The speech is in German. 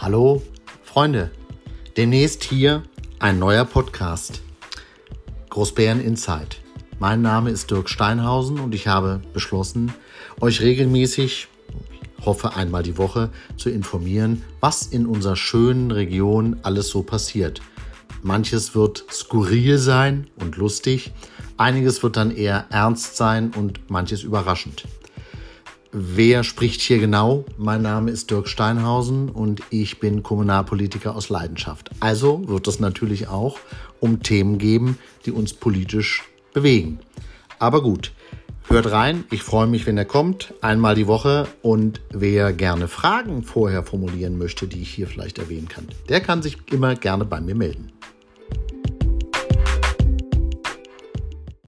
Hallo Freunde, demnächst hier ein neuer Podcast. Großbären Insight. Mein Name ist Dirk Steinhausen und ich habe beschlossen, euch regelmäßig, hoffe einmal die Woche, zu informieren, was in unserer schönen Region alles so passiert. Manches wird skurril sein und lustig, einiges wird dann eher ernst sein und manches überraschend. Wer spricht hier genau? Mein Name ist Dirk Steinhausen und ich bin Kommunalpolitiker aus Leidenschaft. Also wird es natürlich auch um Themen geben, die uns politisch bewegen. Aber gut, hört rein. Ich freue mich, wenn er kommt. Einmal die Woche. Und wer gerne Fragen vorher formulieren möchte, die ich hier vielleicht erwähnen kann, der kann sich immer gerne bei mir melden.